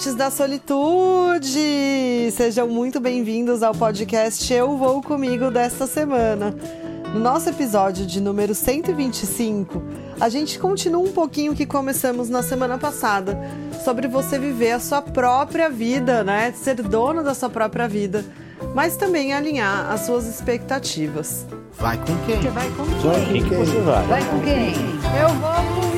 amantes da solitude! Sejam muito bem-vindos ao podcast Eu Vou Comigo desta semana. No nosso episódio de número 125, a gente continua um pouquinho o que começamos na semana passada, sobre você viver a sua própria vida, né? Ser dono da sua própria vida, mas também alinhar as suas expectativas. Vai com quem? Você vai com quem? Vai com quem que você vai? Vai com quem? Eu vou comigo!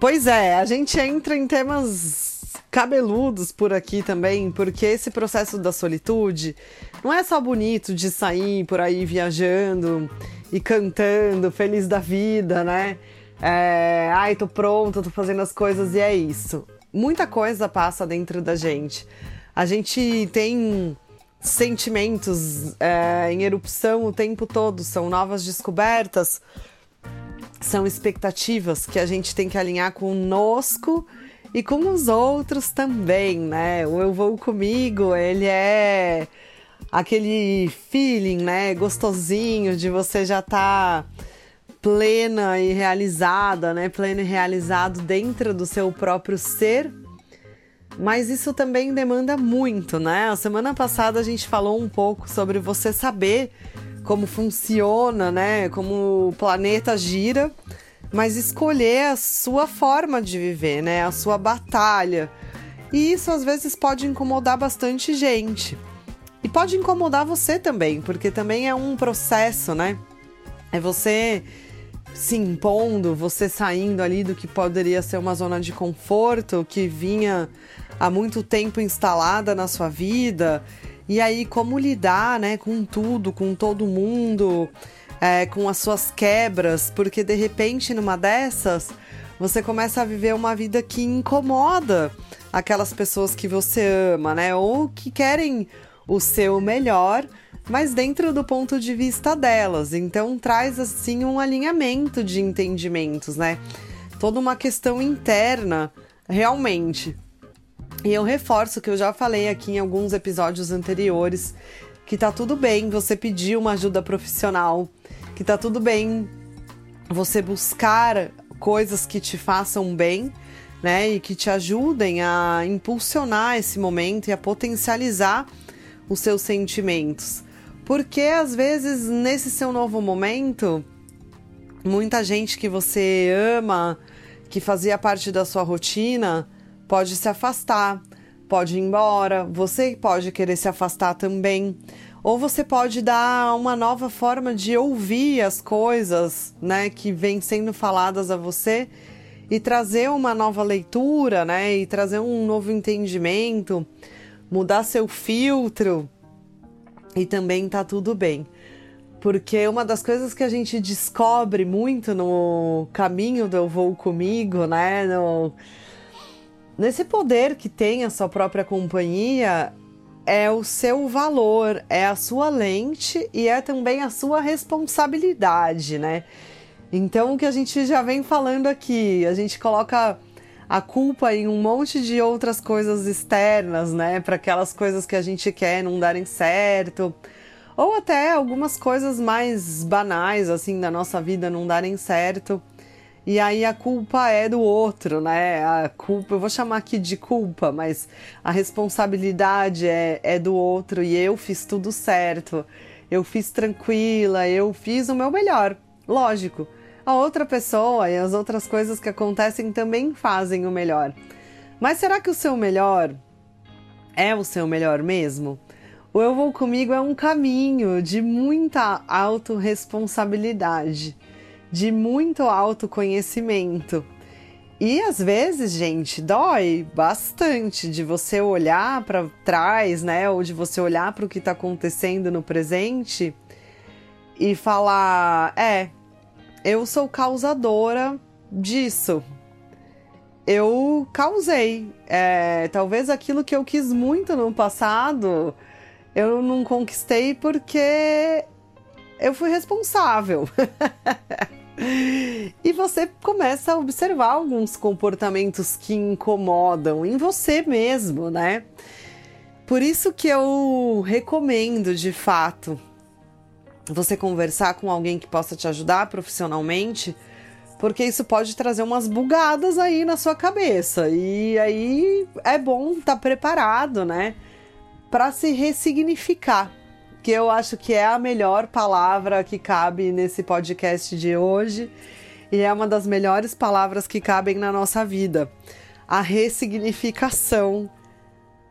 Pois é, a gente entra em temas cabeludos por aqui também, porque esse processo da solitude não é só bonito de sair por aí viajando e cantando, feliz da vida, né? É, ai, tô pronta, tô fazendo as coisas e é isso. Muita coisa passa dentro da gente. A gente tem sentimentos é, em erupção o tempo todo, são novas descobertas, são expectativas que a gente tem que alinhar conosco e com os outros também, né? O Eu Vou Comigo, ele é aquele feeling, né? Gostosinho de você já estar tá plena e realizada, né? Pleno e realizado dentro do seu próprio ser. Mas isso também demanda muito, né? A semana passada a gente falou um pouco sobre você saber como funciona, né? Como o planeta gira, mas escolher a sua forma de viver, né? A sua batalha. E isso às vezes pode incomodar bastante gente. E pode incomodar você também, porque também é um processo, né? É você se impondo, você saindo ali do que poderia ser uma zona de conforto que vinha há muito tempo instalada na sua vida e aí, como lidar, né, com tudo, com todo mundo, é, com as suas quebras, porque de repente, numa dessas, você começa a viver uma vida que incomoda aquelas pessoas que você ama, né, ou que querem o seu melhor, mas dentro do ponto de vista delas. Então, traz assim um alinhamento de entendimentos, né? Toda uma questão interna, realmente. E eu reforço que eu já falei aqui em alguns episódios anteriores que tá tudo bem você pedir uma ajuda profissional, que tá tudo bem você buscar coisas que te façam bem, né, e que te ajudem a impulsionar esse momento e a potencializar os seus sentimentos. Porque às vezes nesse seu novo momento, muita gente que você ama, que fazia parte da sua rotina, pode se afastar, pode ir embora, você pode querer se afastar também. Ou você pode dar uma nova forma de ouvir as coisas, né, que vêm sendo faladas a você e trazer uma nova leitura, né, e trazer um novo entendimento, mudar seu filtro e também tá tudo bem. Porque uma das coisas que a gente descobre muito no caminho do Eu Vou Comigo, né, no, Nesse poder que tem a sua própria companhia, é o seu valor, é a sua lente e é também a sua responsabilidade, né? Então, o que a gente já vem falando aqui, a gente coloca a culpa em um monte de outras coisas externas, né? Para aquelas coisas que a gente quer não darem certo, ou até algumas coisas mais banais, assim, da nossa vida não darem certo. E aí a culpa é do outro, né? A culpa, eu vou chamar aqui de culpa, mas a responsabilidade é, é do outro e eu fiz tudo certo. Eu fiz tranquila, eu fiz o meu melhor. Lógico, a outra pessoa e as outras coisas que acontecem também fazem o melhor. Mas será que o seu melhor é o seu melhor mesmo? O Eu Vou Comigo é um caminho de muita autorresponsabilidade de muito autoconhecimento. E às vezes, gente, dói bastante de você olhar para trás, né? Ou de você olhar para o que está acontecendo no presente e falar: é, eu sou causadora disso. Eu causei. É, talvez aquilo que eu quis muito no passado eu não conquistei porque eu fui responsável. e você começa a observar alguns comportamentos que incomodam em você mesmo, né? Por isso que eu recomendo de fato você conversar com alguém que possa te ajudar profissionalmente, porque isso pode trazer umas bugadas aí na sua cabeça. E aí é bom estar tá preparado, né, para se ressignificar, que eu acho que é a melhor palavra que cabe nesse podcast de hoje e é uma das melhores palavras que cabem na nossa vida. A ressignificação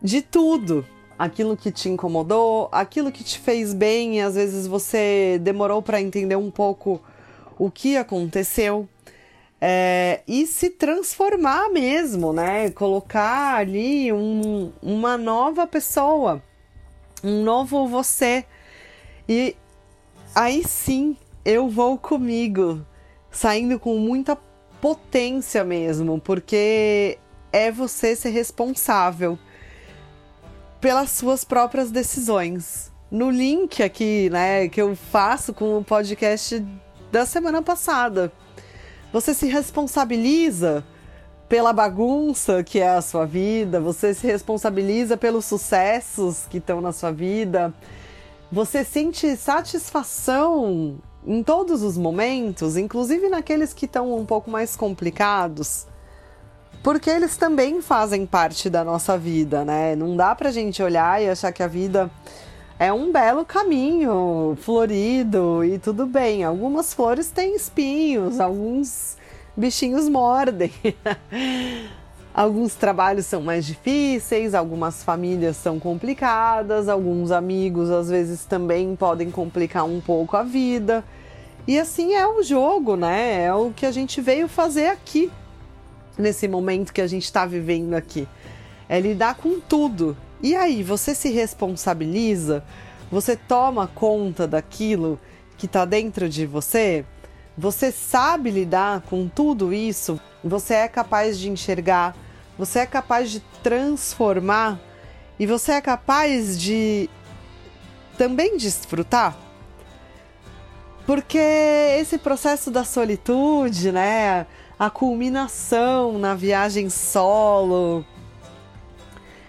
de tudo. Aquilo que te incomodou, aquilo que te fez bem e às vezes você demorou para entender um pouco o que aconteceu. É, e se transformar mesmo, né? Colocar ali um, uma nova pessoa, um novo você. E aí sim eu vou comigo, saindo com muita potência mesmo, porque é você ser responsável pelas suas próprias decisões. No link aqui, né, que eu faço com o podcast da semana passada você se responsabiliza pela bagunça que é a sua vida, você se responsabiliza pelos sucessos que estão na sua vida, você sente satisfação em todos os momentos, inclusive naqueles que estão um pouco mais complicados, porque eles também fazem parte da nossa vida, né? Não dá pra gente olhar e achar que a vida é um belo caminho, florido e tudo bem. Algumas flores têm espinhos, alguns bichinhos mordem. Alguns trabalhos são mais difíceis, algumas famílias são complicadas, alguns amigos às vezes também podem complicar um pouco a vida. E assim é o jogo, né? É o que a gente veio fazer aqui, nesse momento que a gente está vivendo aqui. É lidar com tudo. E aí, você se responsabiliza? Você toma conta daquilo que está dentro de você? Você sabe lidar com tudo isso? Você é capaz de enxergar? Você é capaz de transformar? E você é capaz de também desfrutar? Porque esse processo da solitude, né? A culminação na viagem solo,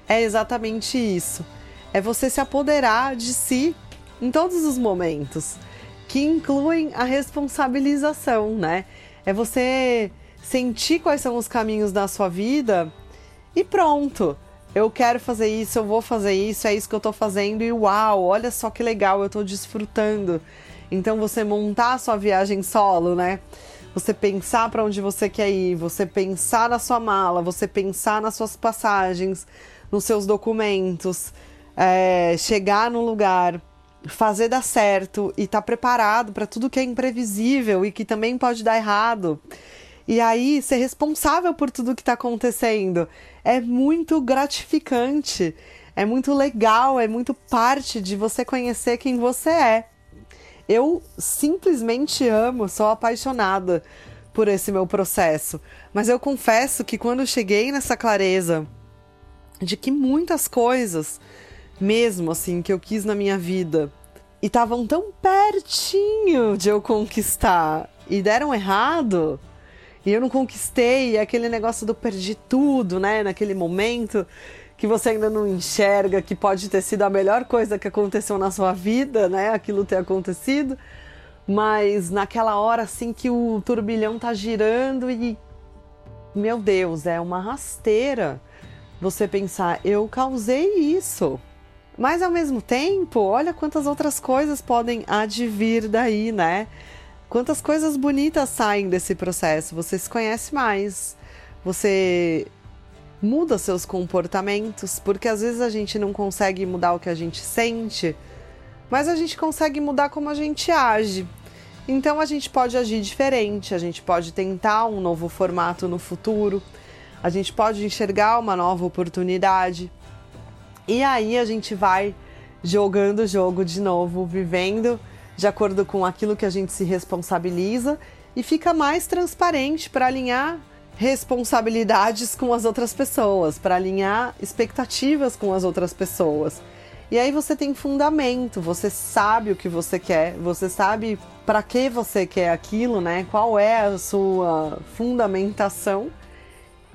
é exatamente isso. É você se apoderar de si em todos os momentos, que incluem a responsabilização, né? É você sentir quais são os caminhos da sua vida e pronto. Eu quero fazer isso, eu vou fazer isso, é isso que eu tô fazendo e uau, olha só que legal, eu tô desfrutando. Então você montar a sua viagem solo, né? Você pensar para onde você quer ir, você pensar na sua mala, você pensar nas suas passagens, nos seus documentos, é, chegar no lugar, fazer dar certo e estar tá preparado para tudo que é imprevisível e que também pode dar errado. E aí, ser responsável por tudo que está acontecendo é muito gratificante, é muito legal, é muito parte de você conhecer quem você é. Eu simplesmente amo, sou apaixonada por esse meu processo. Mas eu confesso que quando cheguei nessa clareza de que muitas coisas, mesmo assim, que eu quis na minha vida. E estavam tão pertinho de eu conquistar. E deram errado. E eu não conquistei, e aquele negócio do perdi tudo, né, naquele momento que você ainda não enxerga que pode ter sido a melhor coisa que aconteceu na sua vida, né, aquilo ter acontecido, mas naquela hora assim que o turbilhão tá girando e meu Deus, é uma rasteira você pensar, eu causei isso. Mas ao mesmo tempo, olha quantas outras coisas podem advir daí, né? Quantas coisas bonitas saem desse processo. Você se conhece mais, você muda seus comportamentos, porque às vezes a gente não consegue mudar o que a gente sente, mas a gente consegue mudar como a gente age. Então a gente pode agir diferente, a gente pode tentar um novo formato no futuro a gente pode enxergar uma nova oportunidade. E aí a gente vai jogando o jogo de novo, vivendo de acordo com aquilo que a gente se responsabiliza e fica mais transparente para alinhar responsabilidades com as outras pessoas, para alinhar expectativas com as outras pessoas. E aí você tem fundamento, você sabe o que você quer, você sabe para que você quer aquilo, né? Qual é a sua fundamentação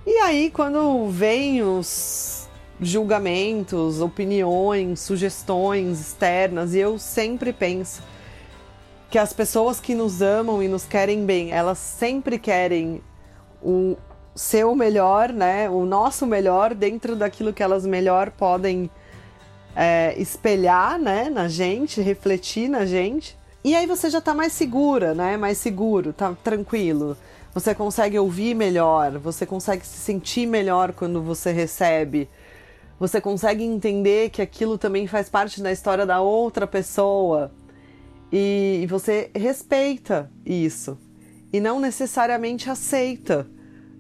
e aí, quando vem os julgamentos, opiniões, sugestões externas, e eu sempre penso que as pessoas que nos amam e nos querem bem, elas sempre querem o seu melhor, né? O nosso melhor dentro daquilo que elas melhor podem é, espelhar, né? Na gente, refletir na gente. E aí você já tá mais segura, né? Mais seguro, tá tranquilo. Você consegue ouvir melhor, você consegue se sentir melhor quando você recebe. Você consegue entender que aquilo também faz parte da história da outra pessoa e você respeita isso e não necessariamente aceita,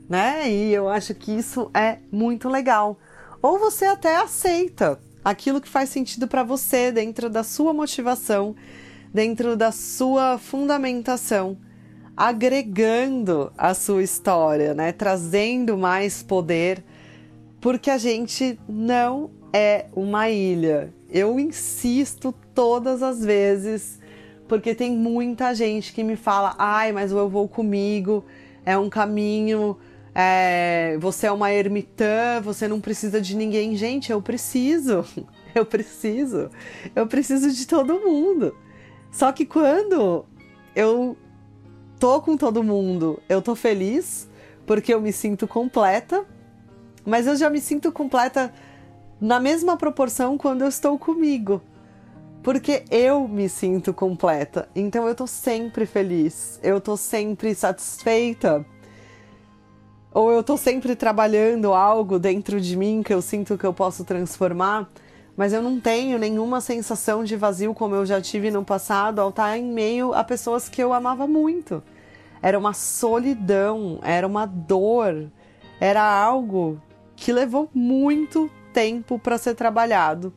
né? E eu acho que isso é muito legal. Ou você até aceita aquilo que faz sentido para você dentro da sua motivação, dentro da sua fundamentação, agregando a sua história, né? Trazendo mais poder, porque a gente não é uma ilha. Eu insisto todas as vezes porque tem muita gente que me fala: ai, mas eu vou comigo, é um caminho, é, você é uma ermitã, você não precisa de ninguém. Gente, eu preciso, eu preciso, eu preciso de todo mundo. Só que quando eu tô com todo mundo, eu tô feliz, porque eu me sinto completa, mas eu já me sinto completa na mesma proporção quando eu estou comigo porque eu me sinto completa. Então eu tô sempre feliz, eu tô sempre satisfeita. Ou eu tô sempre trabalhando algo dentro de mim que eu sinto que eu posso transformar, mas eu não tenho nenhuma sensação de vazio como eu já tive no passado ao estar em meio a pessoas que eu amava muito. Era uma solidão, era uma dor, era algo que levou muito tempo para ser trabalhado.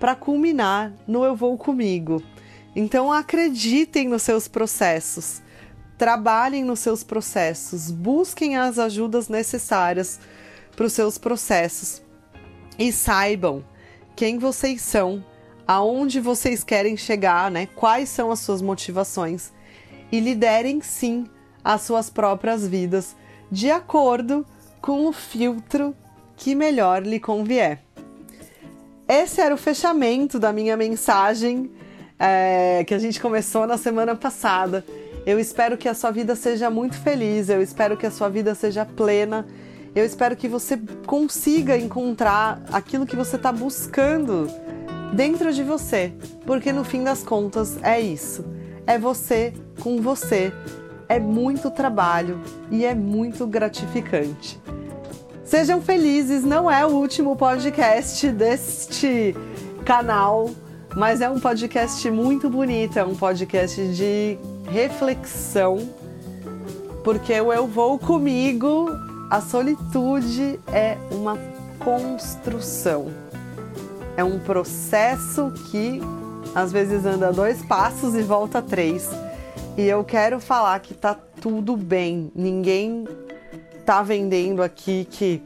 Para culminar no Eu Vou Comigo. Então acreditem nos seus processos, trabalhem nos seus processos, busquem as ajudas necessárias para os seus processos. E saibam quem vocês são, aonde vocês querem chegar, né? Quais são as suas motivações. E liderem sim as suas próprias vidas de acordo com o filtro que melhor lhe convier. Esse era o fechamento da minha mensagem é, que a gente começou na semana passada. Eu espero que a sua vida seja muito feliz, eu espero que a sua vida seja plena, eu espero que você consiga encontrar aquilo que você está buscando dentro de você, porque no fim das contas é isso. É você com você. É muito trabalho e é muito gratificante. Sejam felizes, não é o último podcast deste canal, mas é um podcast muito bonito, é um podcast de reflexão, porque o Eu Vou Comigo, a solitude é uma construção, é um processo que às vezes anda dois passos e volta três. E eu quero falar que tá tudo bem, ninguém tá vendendo aqui que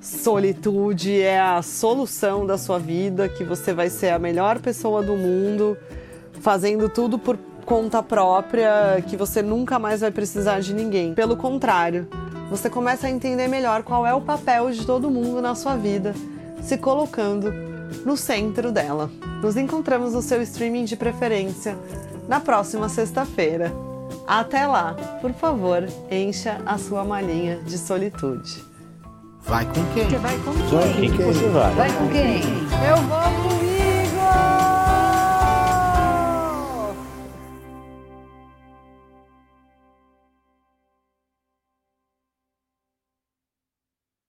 solitude é a solução da sua vida, que você vai ser a melhor pessoa do mundo, fazendo tudo por conta própria, que você nunca mais vai precisar de ninguém. Pelo contrário, você começa a entender melhor qual é o papel de todo mundo na sua vida, se colocando no centro dela. Nos encontramos no seu streaming de preferência na próxima sexta-feira. Até lá, por favor, encha a sua malinha de solitude. Vai com quem? Você vai com Só quem? quem que você vai? Vai com quem? Eu vou